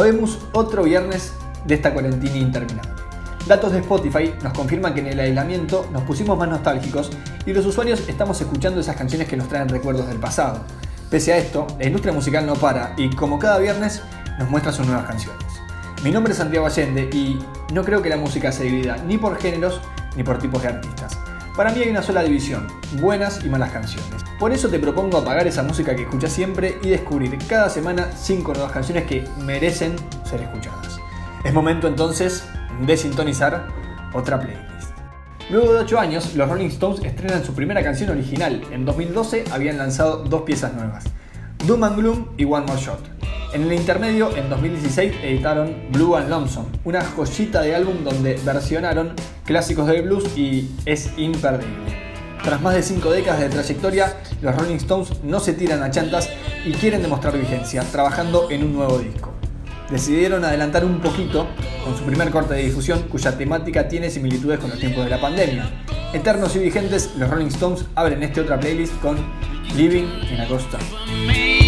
Habemos otro viernes de esta cuarentena interminable. Datos de Spotify nos confirman que en el aislamiento nos pusimos más nostálgicos y los usuarios estamos escuchando esas canciones que nos traen recuerdos del pasado. Pese a esto, la industria musical no para y como cada viernes nos muestra sus nuevas canciones. Mi nombre es Santiago Allende y no creo que la música se divida ni por géneros ni por tipos de artistas. Para mí hay una sola división, buenas y malas canciones. Por eso te propongo apagar esa música que escuchas siempre y descubrir cada semana 5 nuevas canciones que merecen ser escuchadas. Es momento entonces de sintonizar otra playlist. Luego de 8 años, los Rolling Stones estrenan su primera canción original. En 2012 habían lanzado dos piezas nuevas, Doom and Gloom y One More Shot. En el intermedio, en 2016, editaron Blue and Lonesome, una joyita de álbum donde versionaron clásicos del blues y es imperdible. Tras más de 5 décadas de trayectoria, los Rolling Stones no se tiran a chantas y quieren demostrar vigencia, trabajando en un nuevo disco. Decidieron adelantar un poquito con su primer corte de difusión cuya temática tiene similitudes con los tiempos de la pandemia. Eternos y vigentes, los Rolling Stones abren este otra playlist con Living in a.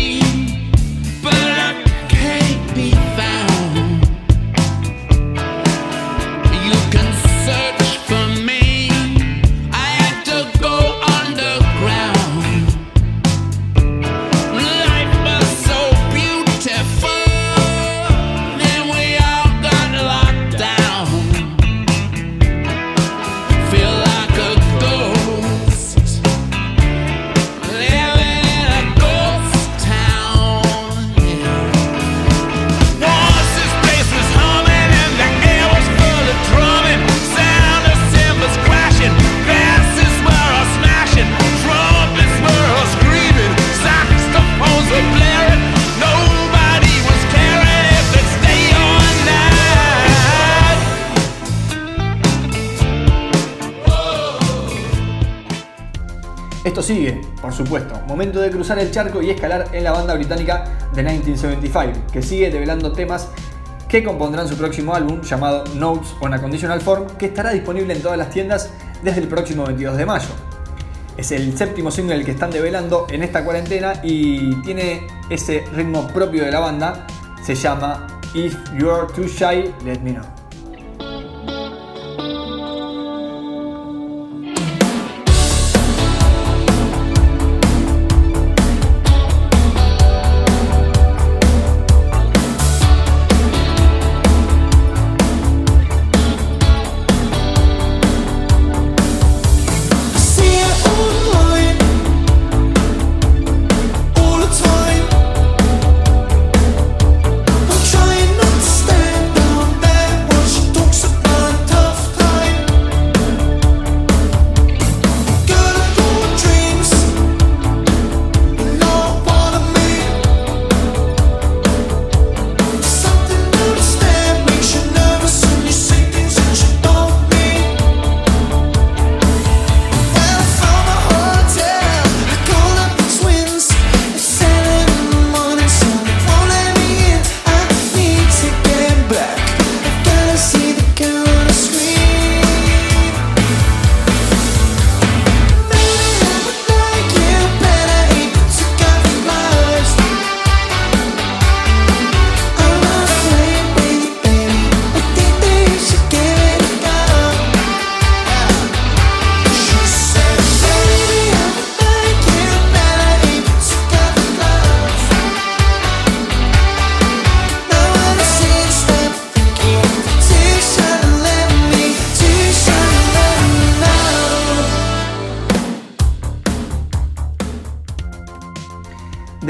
Esto sigue, por supuesto. Momento de cruzar el charco y escalar en la banda británica The 1975, que sigue develando temas que compondrán su próximo álbum llamado Notes on a Conditional Form, que estará disponible en todas las tiendas desde el próximo 22 de mayo. Es el séptimo single que están develando en esta cuarentena y tiene ese ritmo propio de la banda. Se llama If You're Too Shy, Let Me Know.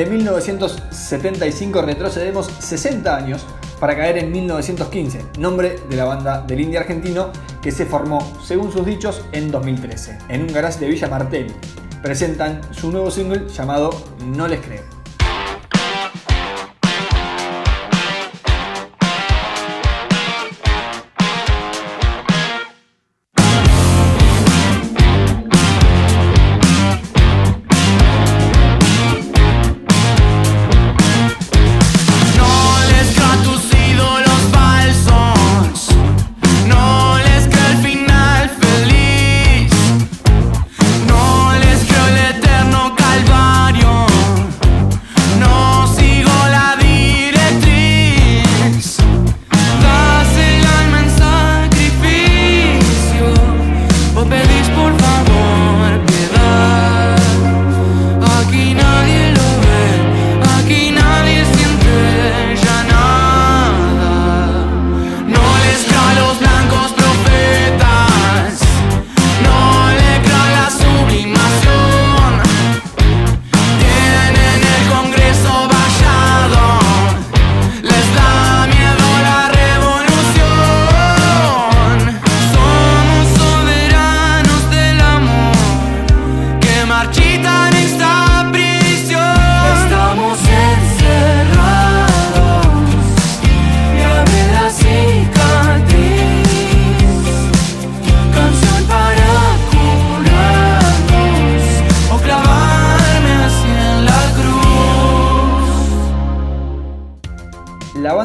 De 1975 retrocedemos 60 años para caer en 1915, nombre de la banda del indie argentino que se formó, según sus dichos, en 2013, en un garage de Villa Martel. Presentan su nuevo single llamado No les creo.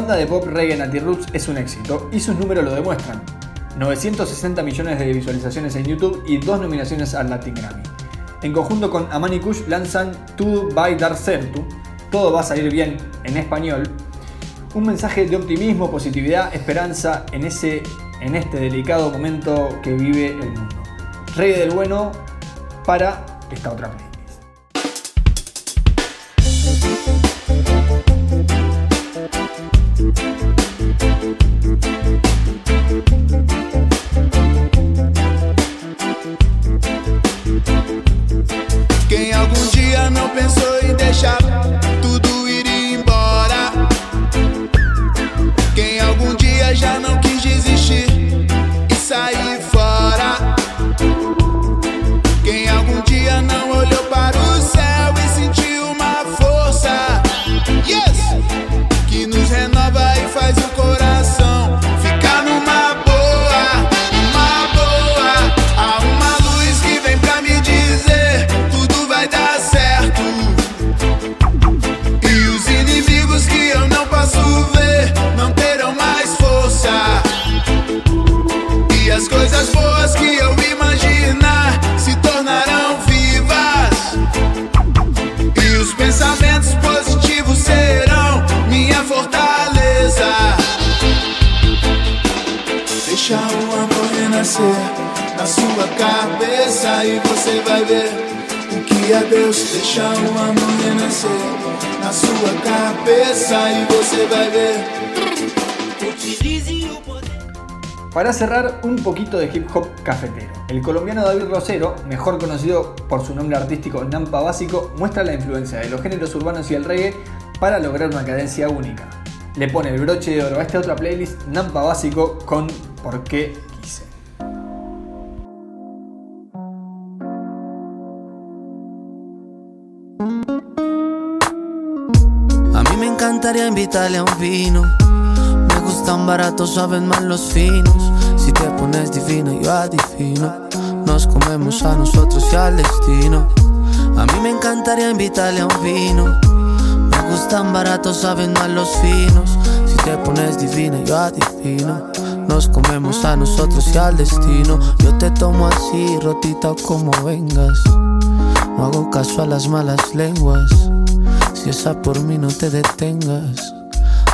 Banda de pop reggae Natty Roots es un éxito y sus números lo demuestran. 960 millones de visualizaciones en YouTube y dos nominaciones al Latin Grammy. En conjunto con Amani Kush lanzan To By Dar Certu, Todo va a salir bien en español, un mensaje de optimismo, positividad, esperanza en, ese, en este delicado momento que vive el mundo. Reggae del bueno para esta otra playlist. Bye. Para cerrar, un poquito de hip hop cafetero. El colombiano David Rosero, mejor conocido por su nombre artístico Nampa Básico, muestra la influencia de los géneros urbanos y el reggae para lograr una cadencia única. Le pone el broche de oro a esta otra playlist Nampa Básico con Por qué encantaría invitarle a un vino. Me gustan baratos, saben más los finos. Si te pones divina, yo adivino. Nos comemos a nosotros y al destino. A mí me encantaría invitarle a un vino. Me gustan baratos, saben más los finos. Si te pones divina, yo adivino. Nos comemos a nosotros y al destino. Yo te tomo así, rotita como vengas. No hago caso a las malas lenguas. Si esa por mí no te detengas.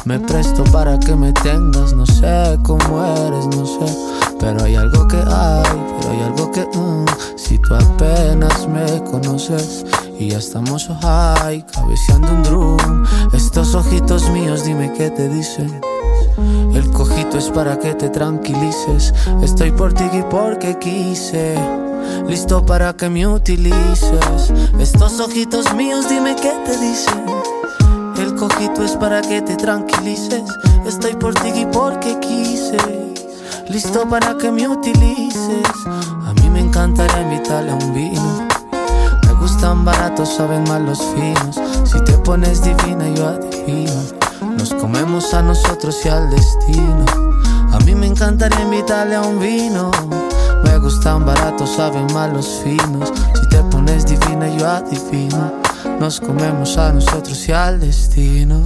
Me presto para que me tengas, no sé cómo eres, no sé. Pero hay algo que hay, pero hay algo que mm, si tú apenas me conoces y ya estamos high, cabeceando un drum. Estos ojitos míos, dime qué te dicen. El cojito es para que te tranquilices. Estoy por ti y porque quise. Listo para que me utilices. Estos ojitos míos, dime qué te dicen. El cojito es para que te tranquilices. Estoy por ti y porque quise. Listo para que me utilices. A mí me encantaría invitarle a un vino. Me gustan baratos, saben más los finos. Si te pones divina, yo adivino. Nos comemos a nosotros y al destino. A mí me encantaría invitarle a un vino. Me gustan baratos, saben más los finos. Si te pones divina, yo adivino. Nos comemos a nosotros y al destino.